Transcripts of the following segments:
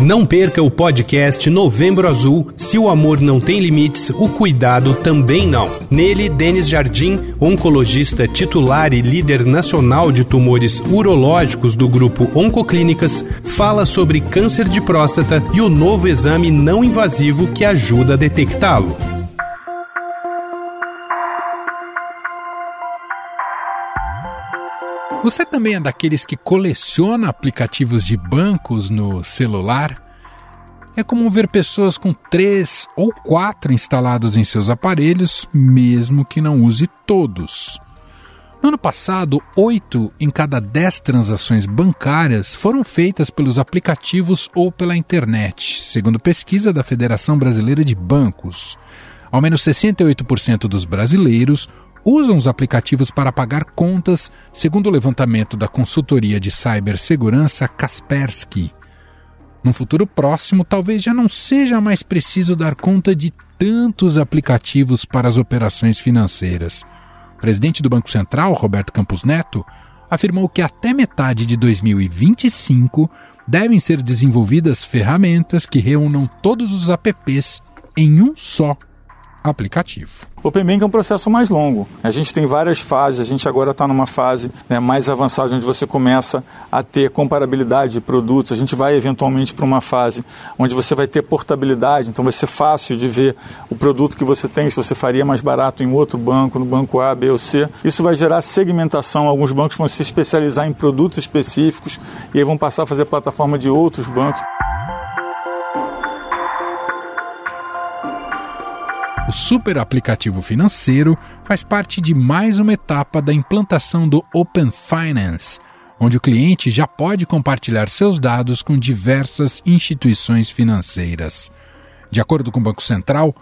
Não perca o podcast Novembro Azul. Se o amor não tem limites, o cuidado também não. Nele, Denis Jardim, oncologista titular e líder nacional de tumores urológicos do grupo Oncoclínicas, fala sobre câncer de próstata e o novo exame não invasivo que ajuda a detectá-lo. Você também é daqueles que coleciona aplicativos de bancos no celular? É comum ver pessoas com três ou quatro instalados em seus aparelhos, mesmo que não use todos. No ano passado, oito em cada dez transações bancárias foram feitas pelos aplicativos ou pela internet, segundo pesquisa da Federação Brasileira de Bancos. Ao menos 68% dos brasileiros usam os aplicativos para pagar contas, segundo o levantamento da consultoria de cibersegurança Kaspersky. Num futuro próximo, talvez já não seja mais preciso dar conta de tantos aplicativos para as operações financeiras. O presidente do Banco Central, Roberto Campos Neto, afirmou que até metade de 2025 devem ser desenvolvidas ferramentas que reúnam todos os apps em um só aplicativo. O Open Bank é um processo mais longo. A gente tem várias fases, a gente agora está numa fase né, mais avançada, onde você começa a ter comparabilidade de produtos. A gente vai eventualmente para uma fase onde você vai ter portabilidade, então vai ser fácil de ver o produto que você tem, se você faria mais barato em outro banco, no banco A, B ou C. Isso vai gerar segmentação. Alguns bancos vão se especializar em produtos específicos e aí vão passar a fazer plataforma de outros bancos. O super aplicativo financeiro faz parte de mais uma etapa da implantação do Open Finance, onde o cliente já pode compartilhar seus dados com diversas instituições financeiras. De acordo com o Banco Central,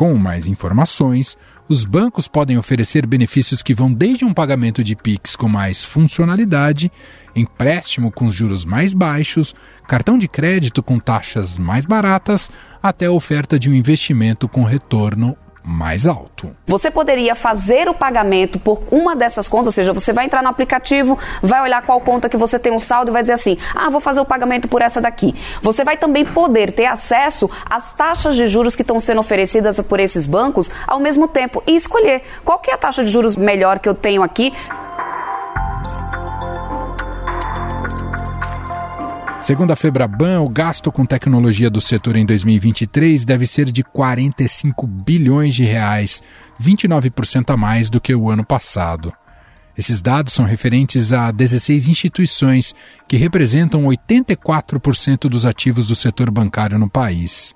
com mais informações, os bancos podem oferecer benefícios que vão desde um pagamento de PIX com mais funcionalidade, empréstimo com juros mais baixos, cartão de crédito com taxas mais baratas, até a oferta de um investimento com retorno mais alto. Você poderia fazer o pagamento por uma dessas contas, ou seja, você vai entrar no aplicativo, vai olhar qual conta que você tem um saldo e vai dizer assim: "Ah, vou fazer o pagamento por essa daqui". Você vai também poder ter acesso às taxas de juros que estão sendo oferecidas por esses bancos ao mesmo tempo e escolher qual é a taxa de juros melhor que eu tenho aqui. Segundo a Febraban, o gasto com tecnologia do setor em 2023 deve ser de 45 bilhões de reais, 29% a mais do que o ano passado. Esses dados são referentes a 16 instituições que representam 84% dos ativos do setor bancário no país.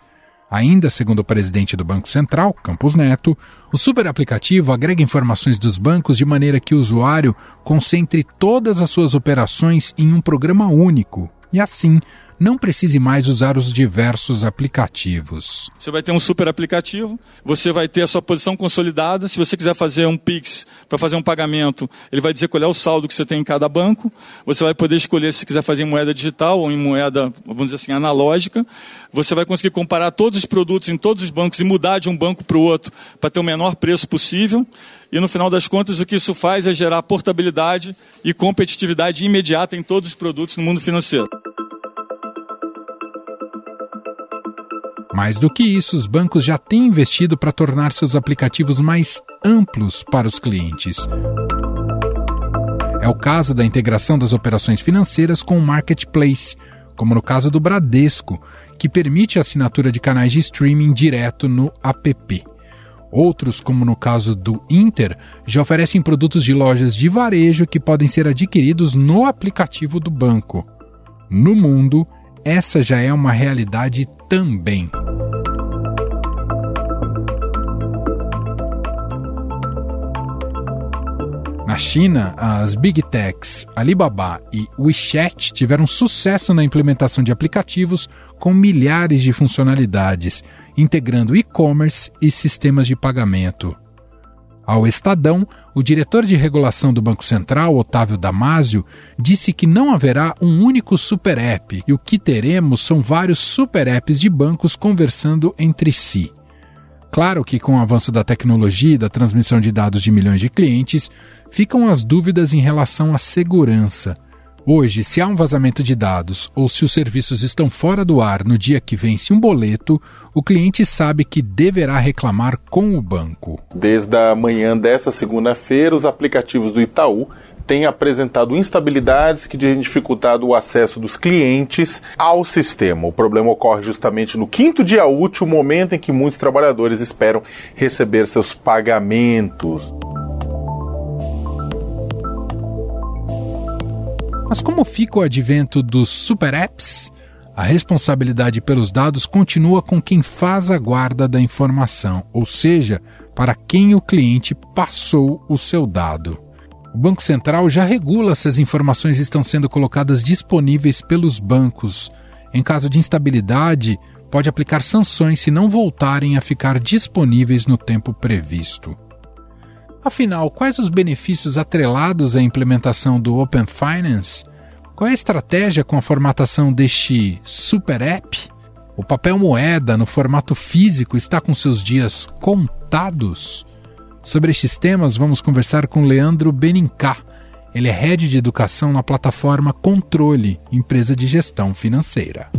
Ainda segundo o presidente do Banco Central, Campos Neto, o super aplicativo agrega informações dos bancos de maneira que o usuário concentre todas as suas operações em um programa único, e assim não precise mais usar os diversos aplicativos. Você vai ter um super aplicativo, você vai ter a sua posição consolidada. Se você quiser fazer um Pix para fazer um pagamento, ele vai dizer qual é o saldo que você tem em cada banco. Você vai poder escolher se quiser fazer em moeda digital ou em moeda, vamos dizer assim, analógica. Você vai conseguir comparar todos os produtos em todos os bancos e mudar de um banco para o outro para ter o menor preço possível. E no final das contas, o que isso faz é gerar portabilidade e competitividade imediata em todos os produtos no mundo financeiro. Mais do que isso, os bancos já têm investido para tornar seus aplicativos mais amplos para os clientes. É o caso da integração das operações financeiras com o marketplace, como no caso do Bradesco, que permite a assinatura de canais de streaming direto no app. Outros, como no caso do Inter, já oferecem produtos de lojas de varejo que podem ser adquiridos no aplicativo do banco. No mundo, essa já é uma realidade também. Na China, as Big Techs Alibaba e WeChat tiveram sucesso na implementação de aplicativos com milhares de funcionalidades, integrando e-commerce e sistemas de pagamento. Ao Estadão, o diretor de regulação do Banco Central, Otávio Damasio, disse que não haverá um único super app e o que teremos são vários super apps de bancos conversando entre si. Claro que, com o avanço da tecnologia e da transmissão de dados de milhões de clientes, ficam as dúvidas em relação à segurança. Hoje, se há um vazamento de dados ou se os serviços estão fora do ar no dia que vence um boleto, o cliente sabe que deverá reclamar com o banco. Desde a manhã desta segunda-feira, os aplicativos do Itaú têm apresentado instabilidades que têm dificultado o acesso dos clientes ao sistema. O problema ocorre justamente no quinto dia útil, momento em que muitos trabalhadores esperam receber seus pagamentos. Mas como fica o advento dos super apps? A responsabilidade pelos dados continua com quem faz a guarda da informação, ou seja, para quem o cliente passou o seu dado. O Banco Central já regula se as informações estão sendo colocadas disponíveis pelos bancos. Em caso de instabilidade, pode aplicar sanções se não voltarem a ficar disponíveis no tempo previsto. Afinal, quais os benefícios atrelados à implementação do Open Finance? Qual é a estratégia com a formatação deste super app? O papel moeda no formato físico está com seus dias contados? Sobre estes temas, vamos conversar com Leandro Benincá. Ele é head de educação na plataforma Controle, empresa de gestão financeira.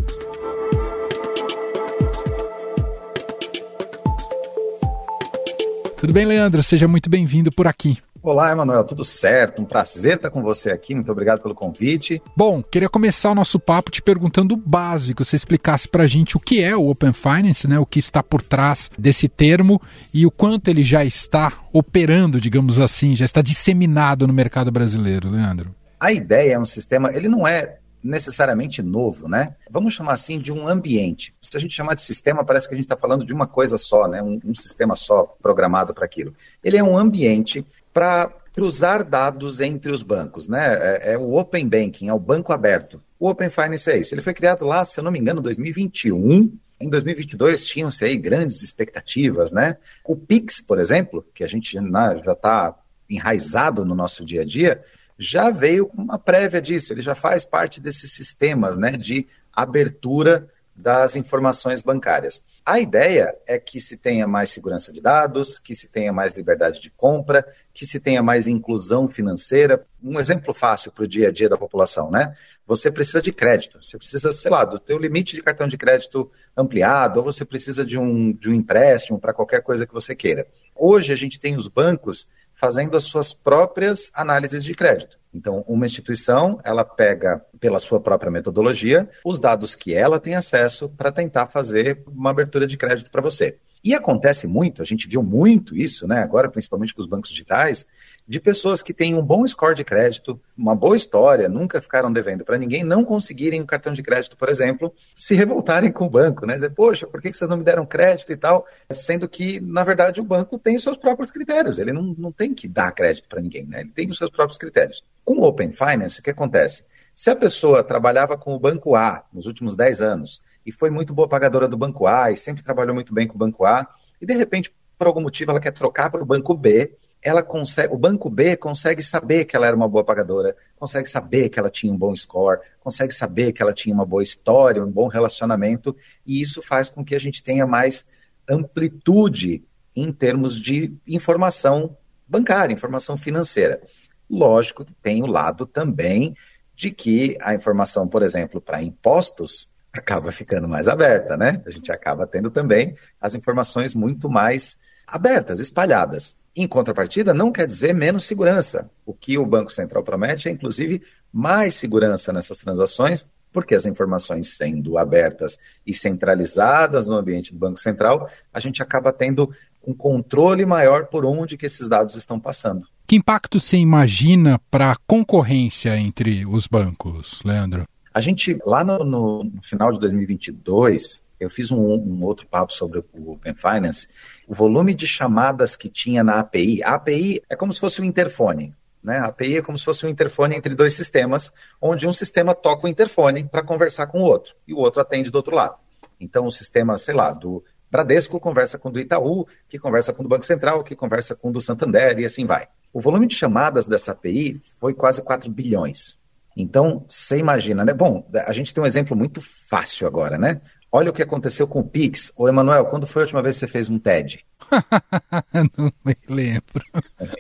Tudo bem, Leandro? Seja muito bem-vindo por aqui. Olá, Emanuel, tudo certo? Um prazer estar com você aqui. Muito obrigado pelo convite. Bom, queria começar o nosso papo te perguntando o básico. Você explicasse para a gente o que é o Open Finance, né? O que está por trás desse termo e o quanto ele já está operando, digamos assim, já está disseminado no mercado brasileiro, Leandro. A ideia é um sistema, ele não é necessariamente novo, né? Vamos chamar assim de um ambiente. Se a gente chamar de sistema, parece que a gente está falando de uma coisa só, né? Um, um sistema só programado para aquilo. Ele é um ambiente para cruzar dados entre os bancos, né? É, é, o Open Banking, é o banco aberto. O Open Finance é isso. Ele foi criado lá, se eu não me engano, em 2021. Em 2022 tinham-se aí grandes expectativas, né? O Pix, por exemplo, que a gente né, já está enraizado no nosso dia a dia, já veio com uma prévia disso, ele já faz parte desses sistemas né, de abertura das informações bancárias. A ideia é que se tenha mais segurança de dados, que se tenha mais liberdade de compra, que se tenha mais inclusão financeira. Um exemplo fácil para o dia a dia da população, né? Você precisa de crédito, você precisa, sei lá, do teu limite de cartão de crédito ampliado, ou você precisa de um, de um empréstimo para qualquer coisa que você queira. Hoje a gente tem os bancos fazendo as suas próprias análises de crédito. Então, uma instituição, ela pega pela sua própria metodologia os dados que ela tem acesso para tentar fazer uma abertura de crédito para você. E acontece muito, a gente viu muito isso, né? Agora, principalmente com os bancos digitais, de pessoas que têm um bom score de crédito, uma boa história, nunca ficaram devendo para ninguém, não conseguirem um cartão de crédito, por exemplo, se revoltarem com o banco, né? Dizer, poxa, por que vocês não me deram crédito e tal? Sendo que, na verdade, o banco tem os seus próprios critérios, ele não, não tem que dar crédito para ninguém, né? Ele tem os seus próprios critérios. Com o Open Finance, o que acontece? Se a pessoa trabalhava com o banco A nos últimos 10 anos e foi muito boa pagadora do banco A e sempre trabalhou muito bem com o banco A, e de repente, por algum motivo, ela quer trocar para o banco B, ela consegue, o banco B consegue saber que ela era uma boa pagadora, consegue saber que ela tinha um bom score, consegue saber que ela tinha uma boa história, um bom relacionamento, e isso faz com que a gente tenha mais amplitude em termos de informação bancária, informação financeira. Lógico que tem o lado também de que a informação, por exemplo, para impostos acaba ficando mais aberta, né? A gente acaba tendo também as informações muito mais abertas, espalhadas. Em contrapartida, não quer dizer menos segurança. O que o Banco Central promete é, inclusive, mais segurança nessas transações, porque as informações sendo abertas e centralizadas no ambiente do Banco Central, a gente acaba tendo um controle maior por onde que esses dados estão passando. Que impacto você imagina para a concorrência entre os bancos, Leandro? A gente, lá no, no final de 2022, eu fiz um, um, outro papo sobre o Open Finance, o volume de chamadas que tinha na API. A API é como se fosse um interfone. Né? A API é como se fosse um interfone entre dois sistemas, onde um sistema toca o interfone para conversar com o outro, e o outro atende do outro lado. Então, o sistema, sei lá, do Bradesco conversa com o do Itaú, que conversa com o do Banco Central, que conversa com o do Santander, e assim vai. O volume de chamadas dessa API foi quase 4 bilhões. Então, você imagina, né? Bom, a gente tem um exemplo muito fácil agora, né? Olha o que aconteceu com o Pix. Ô, Emanuel, quando foi a última vez que você fez um TED? Não lembro.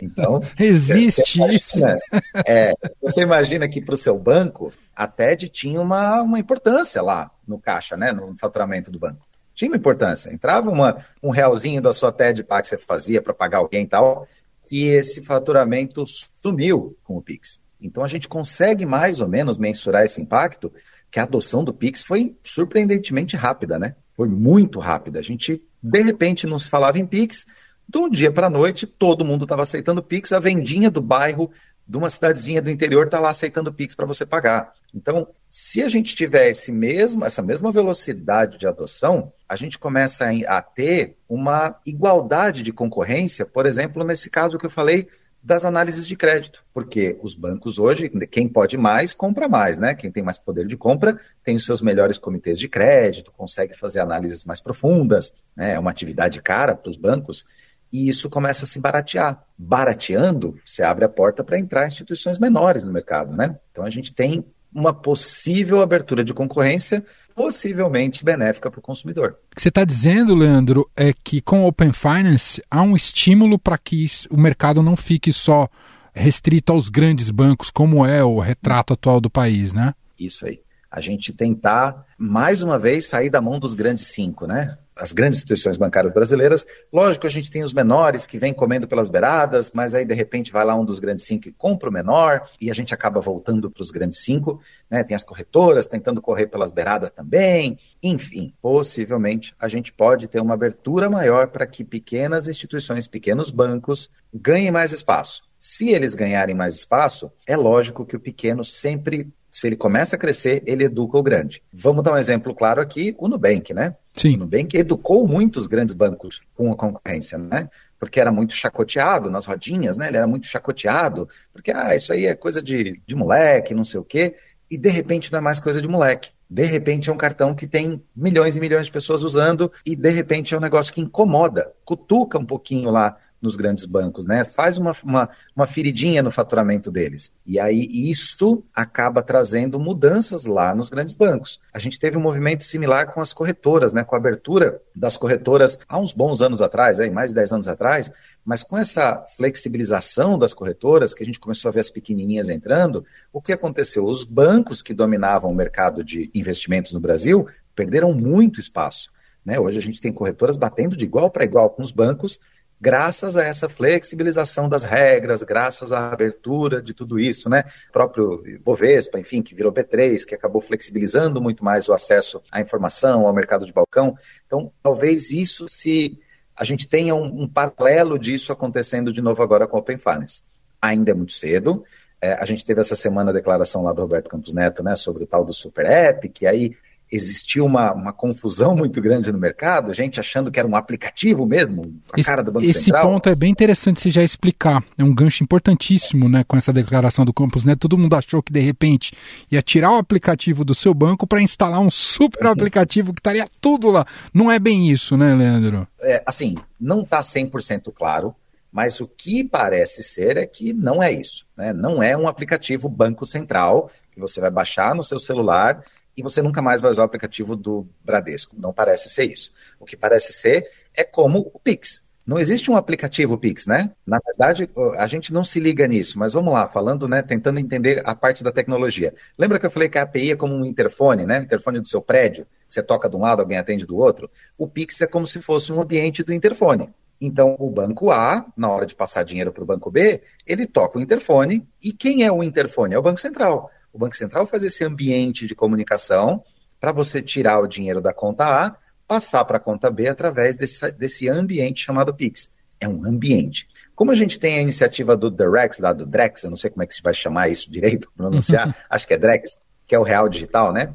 Então, existe você isso. Imagina, é, você imagina que para o seu banco, a TED tinha uma, uma importância lá no caixa, né, no faturamento do banco. Tinha uma importância. Entrava uma, um realzinho da sua TED tá, que você fazia para pagar alguém e tal, que esse faturamento sumiu com o Pix. Então a gente consegue mais ou menos mensurar esse impacto, que a adoção do Pix foi surpreendentemente rápida, né? Foi muito rápida. A gente, de repente, não se falava em Pix, de um dia para a noite, todo mundo estava aceitando Pix, a vendinha do bairro de uma cidadezinha do interior está lá aceitando Pix para você pagar. Então, se a gente tiver esse mesmo, essa mesma velocidade de adoção, a gente começa a ter uma igualdade de concorrência, por exemplo, nesse caso que eu falei das análises de crédito, porque os bancos hoje, quem pode mais, compra mais, né? Quem tem mais poder de compra tem os seus melhores comitês de crédito, consegue fazer análises mais profundas, né? É uma atividade cara para os bancos e isso começa a se baratear. Barateando, você abre a porta para entrar instituições menores no mercado, né? Então a gente tem uma possível abertura de concorrência possivelmente benéfica para o consumidor. O que você está dizendo, Leandro, é que com o Open Finance há um estímulo para que o mercado não fique só restrito aos grandes bancos, como é o retrato atual do país, né? Isso aí. A gente tentar, mais uma vez, sair da mão dos grandes cinco, né? As grandes instituições bancárias brasileiras. Lógico, a gente tem os menores que vêm comendo pelas beiradas, mas aí de repente vai lá um dos grandes cinco e compra o menor, e a gente acaba voltando para os grandes cinco. Né? Tem as corretoras tentando correr pelas beiradas também. Enfim, possivelmente a gente pode ter uma abertura maior para que pequenas instituições, pequenos bancos ganhem mais espaço. Se eles ganharem mais espaço, é lógico que o pequeno sempre se ele começa a crescer, ele educa o grande. Vamos dar um exemplo claro aqui, o Nubank, né? Sim. O Nubank educou muitos grandes bancos com a concorrência, né? Porque era muito chacoteado nas rodinhas, né? Ele era muito chacoteado, porque, ah, isso aí é coisa de, de moleque, não sei o quê. E de repente não é mais coisa de moleque. De repente é um cartão que tem milhões e milhões de pessoas usando, e de repente é um negócio que incomoda, cutuca um pouquinho lá nos grandes bancos, né? Faz uma, uma, uma feridinha no faturamento deles. E aí isso acaba trazendo mudanças lá nos grandes bancos. A gente teve um movimento similar com as corretoras, né? Com a abertura das corretoras há uns bons anos atrás, aí, mais de 10 anos atrás, mas com essa flexibilização das corretoras, que a gente começou a ver as pequenininhas entrando, o que aconteceu? Os bancos que dominavam o mercado de investimentos no Brasil perderam muito espaço. Né? Hoje a gente tem corretoras batendo de igual para igual com os bancos graças a essa flexibilização das regras, graças à abertura de tudo isso, né? O próprio Bovespa, enfim, que virou B3, que acabou flexibilizando muito mais o acesso à informação, ao mercado de balcão. Então, talvez isso se a gente tenha um, um paralelo disso acontecendo de novo agora com o Open Finance. Ainda é muito cedo. É, a gente teve essa semana a declaração lá do Roberto Campos Neto, né, sobre o tal do Super App, que aí existiu uma, uma confusão muito grande no mercado, gente achando que era um aplicativo mesmo, a esse, cara do Banco esse Central. Esse ponto é bem interessante você já explicar. É um gancho importantíssimo, né, com essa declaração do Campos Neto. Todo mundo achou que de repente ia tirar o aplicativo do seu banco para instalar um super aplicativo que estaria tudo lá. Não é bem isso, né, Leandro? É, assim, não está 100% claro, mas o que parece ser é que não é isso. Né? Não é um aplicativo Banco Central que você vai baixar no seu celular e você nunca mais vai usar o aplicativo do Bradesco. Não parece ser isso. O que parece ser é como o Pix. Não existe um aplicativo Pix, né? Na verdade, a gente não se liga nisso, mas vamos lá, falando, né, tentando entender a parte da tecnologia. Lembra que eu falei que a API é como um interfone, né? Interfone do seu prédio. Você toca de um lado, alguém atende do outro. O Pix é como se fosse um ambiente do interfone. Então, o banco A, na hora de passar dinheiro para o banco B, ele toca o interfone. E quem é o interfone? É o Banco Central. O Banco Central faz esse ambiente de comunicação para você tirar o dinheiro da conta A, passar para a conta B através desse, desse ambiente chamado Pix. É um ambiente. Como a gente tem a iniciativa do Drex, da do Drex, eu não sei como é que se vai chamar isso direito, pronunciar, acho que é Drex, que é o real digital, né?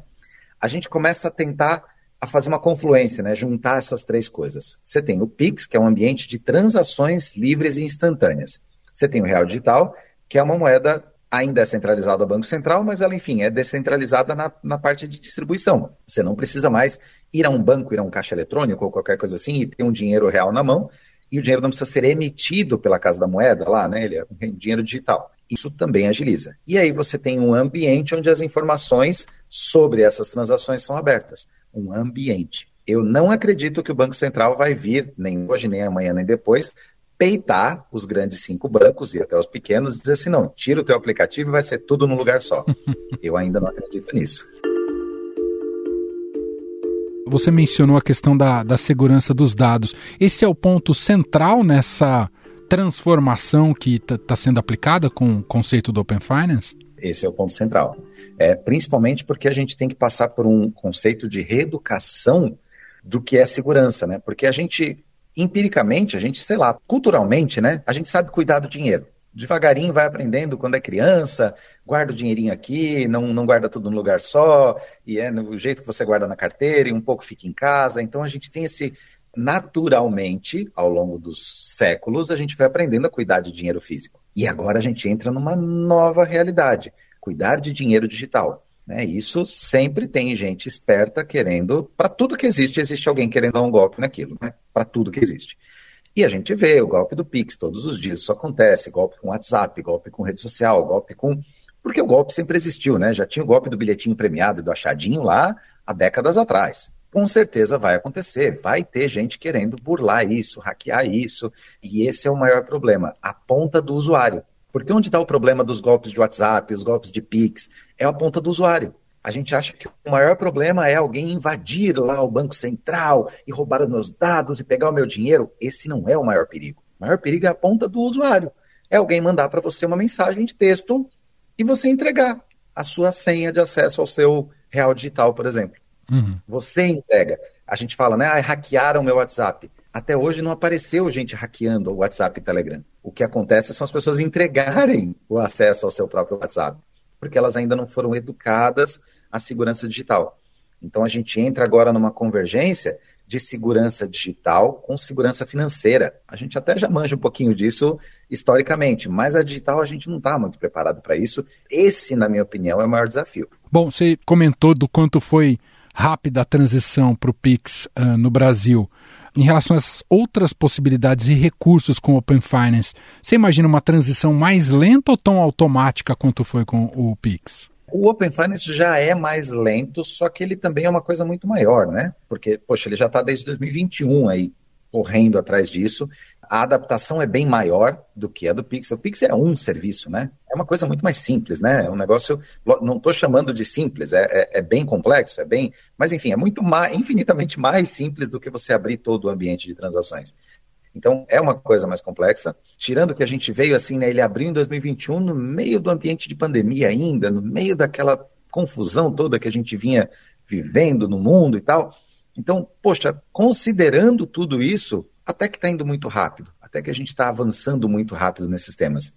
A gente começa a tentar a fazer uma confluência, né? Juntar essas três coisas. Você tem o Pix, que é um ambiente de transações livres e instantâneas. Você tem o real digital, que é uma moeda ainda é centralizada ao Banco Central, mas ela, enfim, é descentralizada na, na parte de distribuição. Você não precisa mais ir a um banco, ir a um caixa eletrônico ou qualquer coisa assim e ter um dinheiro real na mão, e o dinheiro não precisa ser emitido pela Casa da Moeda lá, né? Ele é um dinheiro digital. Isso também agiliza. E aí você tem um ambiente onde as informações sobre essas transações são abertas. um ambiente. Eu não acredito que o Banco Central vai vir, nem hoje, nem amanhã, nem depois, peitar os grandes cinco bancos e até os pequenos e dizer assim: não, tira o teu aplicativo e vai ser tudo num lugar só. Eu ainda não acredito nisso. Você mencionou a questão da, da segurança dos dados. Esse é o ponto central nessa transformação que está tá sendo aplicada com o conceito do Open Finance? Esse é o ponto central. É, principalmente porque a gente tem que passar por um conceito de reeducação do que é segurança, né? Porque a gente, empiricamente, a gente, sei lá, culturalmente, né? A gente sabe cuidar do dinheiro devagarinho vai aprendendo quando é criança, guarda o dinheirinho aqui, não, não guarda tudo num lugar só, e é no jeito que você guarda na carteira, e um pouco fica em casa. Então a gente tem esse. Naturalmente, ao longo dos séculos, a gente vai aprendendo a cuidar de dinheiro físico. E agora a gente entra numa nova realidade: cuidar de dinheiro digital. Né? Isso sempre tem gente esperta querendo. Para tudo que existe, existe alguém querendo dar um golpe naquilo, né? Para tudo que existe. E a gente vê o golpe do Pix todos os dias, isso acontece, golpe com WhatsApp, golpe com rede social, golpe com. Porque o golpe sempre existiu, né? Já tinha o golpe do bilhetinho premiado e do achadinho lá há décadas atrás. Com certeza vai acontecer, vai ter gente querendo burlar isso, hackear isso, e esse é o maior problema, a ponta do usuário. Porque onde está o problema dos golpes de WhatsApp, os golpes de Pix? É a ponta do usuário. A gente acha que o maior problema é alguém invadir lá o Banco Central e roubar os meus dados e pegar o meu dinheiro. Esse não é o maior perigo. O maior perigo é a ponta do usuário. É alguém mandar para você uma mensagem de texto e você entregar a sua senha de acesso ao seu real digital, por exemplo. Uhum. Você entrega. A gente fala, né? Ah, hackearam meu WhatsApp. Até hoje não apareceu gente hackeando o WhatsApp e Telegram. O que acontece são as pessoas entregarem o acesso ao seu próprio WhatsApp porque elas ainda não foram educadas à segurança digital. Então a gente entra agora numa convergência de segurança digital com segurança financeira. A gente até já manja um pouquinho disso historicamente, mas a digital a gente não está muito preparado para isso. Esse, na minha opinião, é o maior desafio. Bom, você comentou do quanto foi rápida transição para o Pix uh, no Brasil. Em relação às outras possibilidades e recursos com o Open Finance, você imagina uma transição mais lenta ou tão automática quanto foi com o Pix? O Open Finance já é mais lento, só que ele também é uma coisa muito maior, né? Porque, poxa, ele já está desde 2021 aí correndo atrás disso a adaptação é bem maior do que a do Pix. O Pix é um serviço, né? É uma coisa muito mais simples, né? É um negócio, não estou chamando de simples, é, é, é, bem complexo, é bem, mas enfim, é muito mais, infinitamente mais simples do que você abrir todo o ambiente de transações. Então, é uma coisa mais complexa. Tirando que a gente veio assim, né, ele abriu em 2021 no meio do ambiente de pandemia ainda, no meio daquela confusão toda que a gente vinha vivendo no mundo e tal. Então, poxa, considerando tudo isso, até que está indo muito rápido, até que a gente está avançando muito rápido nesses temas.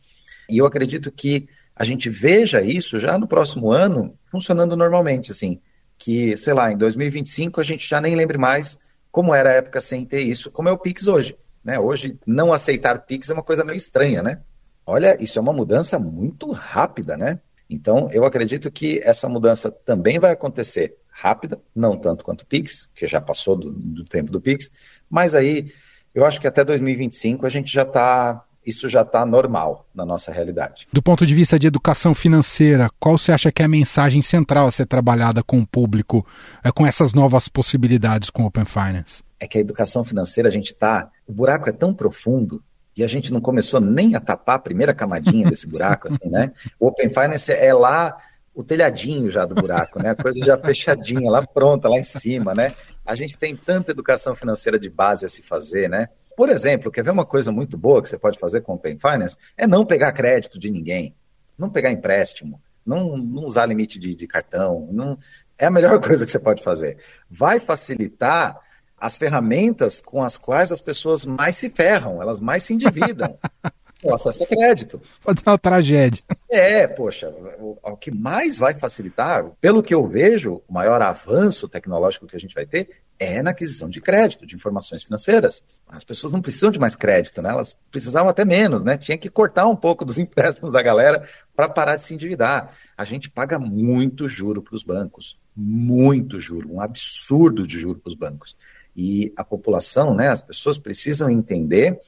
E eu acredito que a gente veja isso já no próximo ano funcionando normalmente, assim, que, sei lá, em 2025 a gente já nem lembre mais como era a época sem ter isso, como é o Pix hoje. Né? Hoje, não aceitar Pix é uma coisa meio estranha, né? Olha, isso é uma mudança muito rápida, né? Então, eu acredito que essa mudança também vai acontecer rápida, não tanto quanto o Pix, que já passou do, do tempo do Pix, mas aí eu acho que até 2025 a gente já está isso já está normal na nossa realidade. Do ponto de vista de educação financeira, qual você acha que é a mensagem central a ser trabalhada com o público, é, com essas novas possibilidades com o Open Finance? É que a educação financeira, a gente está. O buraco é tão profundo e a gente não começou nem a tapar a primeira camadinha desse buraco, assim, né? O Open Finance é lá o telhadinho já do buraco, né? A coisa já fechadinha, lá pronta, lá em cima, né? A gente tem tanta educação financeira de base a se fazer, né? Por exemplo, quer ver uma coisa muito boa que você pode fazer com o Open Finance? É não pegar crédito de ninguém, não pegar empréstimo, não, não usar limite de, de cartão, não, é a melhor coisa que você pode fazer. Vai facilitar as ferramentas com as quais as pessoas mais se ferram, elas mais se endividam. o acesso a crédito. Pode ser uma tragédia. É, poxa, o, o, que mais vai facilitar, pelo que eu vejo, o maior avanço tecnológico que a gente vai ter é na aquisição de crédito, de informações financeiras. As pessoas não precisam de mais crédito, né? Elas precisavam até menos, né? Tinha que cortar um pouco dos empréstimos da galera para parar de se endividar. A gente paga muito juro para os bancos, muito juro, um absurdo de juro para os bancos. E a população, né, as pessoas precisam entender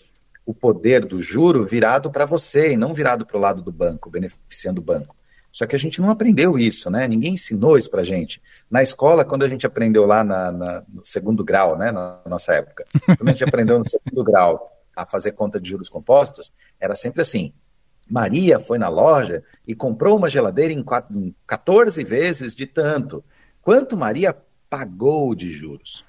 o poder do juro virado para você e não virado para o lado do banco, beneficiando o banco. Só que a gente não aprendeu isso, né? Ninguém ensinou isso pra gente. Na escola, quando a gente aprendeu lá na, na, no segundo grau, né, na nossa época, quando a gente aprendeu no segundo grau a fazer conta de juros compostos, era sempre assim. Maria foi na loja e comprou uma geladeira em, 14 vezes de tanto. Quanto Maria pagou de juros?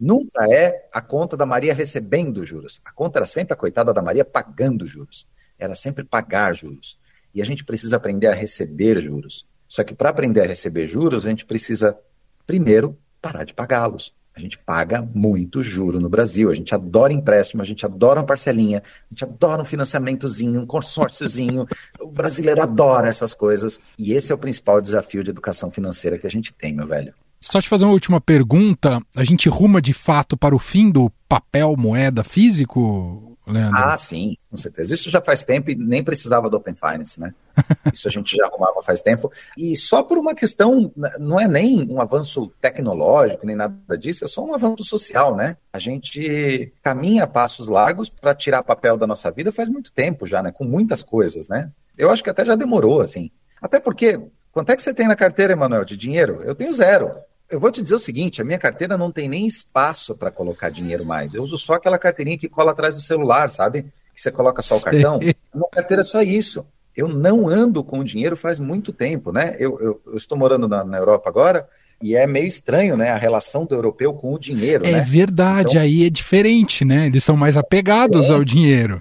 Nunca é a conta da Maria recebendo juros. A conta era sempre a coitada da Maria pagando juros. Era sempre pagar juros. E a gente precisa aprender a receber juros. Só que para aprender a receber juros, a gente precisa, primeiro, parar de pagá-los. A gente paga muito juro no Brasil. A gente adora empréstimo, a gente adora uma parcelinha, a gente adora um financiamentozinho, um consórciozinho. o brasileiro adora essas coisas. E esse é o principal desafio de educação financeira que a gente tem, meu velho. Só te fazer uma última pergunta. A gente ruma de fato para o fim do papel moeda físico, Leandro? Ah, sim, com certeza. Isso já faz tempo e nem precisava do Open Finance, né? Isso a gente já arrumava faz tempo. E só por uma questão, não é nem um avanço tecnológico, nem nada disso, é só um avanço social, né? A gente caminha passos largos para tirar papel da nossa vida faz muito tempo já, né? Com muitas coisas, né? Eu acho que até já demorou, assim. Até porque, quanto é que você tem na carteira, Emanuel, de dinheiro? Eu tenho zero. Eu vou te dizer o seguinte: a minha carteira não tem nem espaço para colocar dinheiro mais. Eu uso só aquela carteirinha que cola atrás do celular, sabe? Que você coloca só o cartão. A minha carteira é só isso. Eu não ando com dinheiro faz muito tempo, né? Eu, eu, eu estou morando na, na, Europa agora e é meio estranho, né? A relação do europeu com o dinheiro. É né? verdade, então, aí é diferente, né? Eles são mais apegados é, ao dinheiro.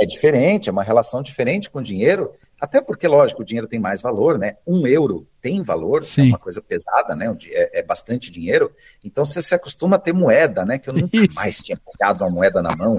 É diferente, é uma relação diferente com o dinheiro. Até porque, lógico, o dinheiro tem mais valor, né? Um euro tem valor, Sim. é uma coisa pesada, né? É, é, bastante dinheiro. Então você se acostuma a ter moeda, né? Que eu nunca Isso. mais tinha pegado uma moeda na mão.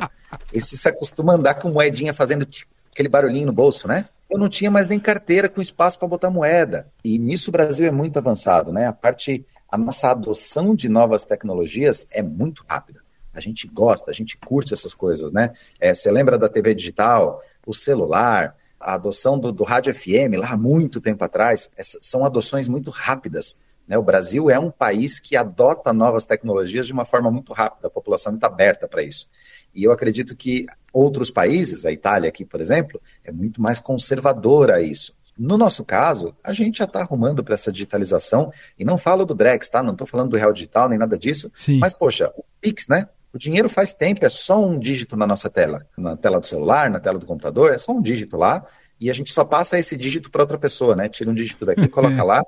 E você se acostuma a andar com moedinha fazendo aquele barulhinho no bolso, né? Eu não tinha mais nem carteira com espaço para botar moeda. E nisso o Brasil é muito avançado, né? A parte, a nossa adoção de novas tecnologias é muito rápida. A gente gosta, a gente curte essas coisas, né? É, você lembra da TV digital, o celular, a adoção do, do rádio FM, lá há muito tempo atrás, são adoções muito rápidas. Né? O Brasil é um país que adota novas tecnologias de uma forma muito rápida, a população está aberta para isso. E eu acredito que outros países, a Itália aqui, por exemplo, é muito mais conservadora a isso. No nosso caso, a gente já está arrumando para essa digitalização, e não falo do Drex, tá? Não estou falando do real digital nem nada disso, Sim. mas, poxa, o Pix, né? O dinheiro faz tempo, é só um dígito na nossa tela. Na tela do celular, na tela do computador, é só um dígito lá. E a gente só passa esse dígito para outra pessoa, né? Tira um dígito daqui, coloca lá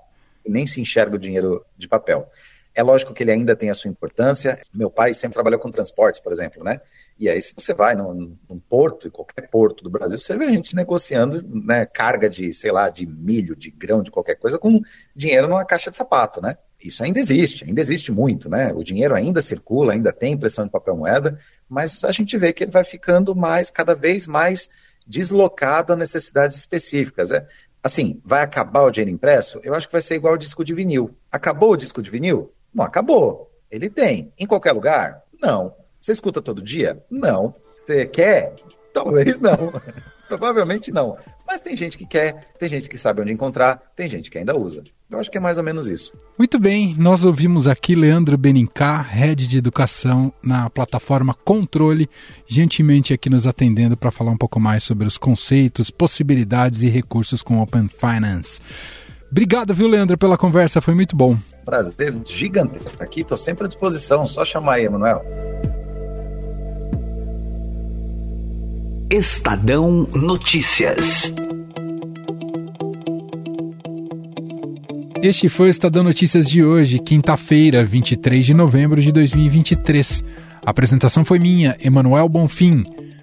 e nem se enxerga o dinheiro de papel. É lógico que ele ainda tem a sua importância. Meu pai sempre trabalhou com transportes, por exemplo, né? E aí, se você vai num, num porto, em qualquer porto do Brasil, você vê a gente negociando né, carga de, sei lá, de milho, de grão, de qualquer coisa, com dinheiro numa caixa de sapato, né? Isso ainda existe, ainda existe muito, né? O dinheiro ainda circula, ainda tem impressão de papel moeda, mas a gente vê que ele vai ficando mais, cada vez mais deslocado a necessidades específicas. É, assim, vai acabar o dinheiro impresso? Eu acho que vai ser igual ao disco de vinil. Acabou o disco de vinil? Não acabou. Ele tem. Em qualquer lugar? Não. Você escuta todo dia? Não. Você quer? Talvez não. Provavelmente não. Mas tem gente que quer, tem gente que sabe onde encontrar, tem gente que ainda usa. Eu acho que é mais ou menos isso. Muito bem, nós ouvimos aqui Leandro Benincá, Head de Educação na plataforma Controle, gentilmente aqui nos atendendo para falar um pouco mais sobre os conceitos, possibilidades e recursos com Open Finance. Obrigado, viu, Leandro, pela conversa, foi muito bom. Prazer gigantesco aqui, estou sempre à disposição, só chamar aí, Emanuel. Estadão Notícias. Este foi o Estadão Notícias de hoje, quinta-feira, 23 de novembro de 2023. A apresentação foi minha, Emanuel Bonfim.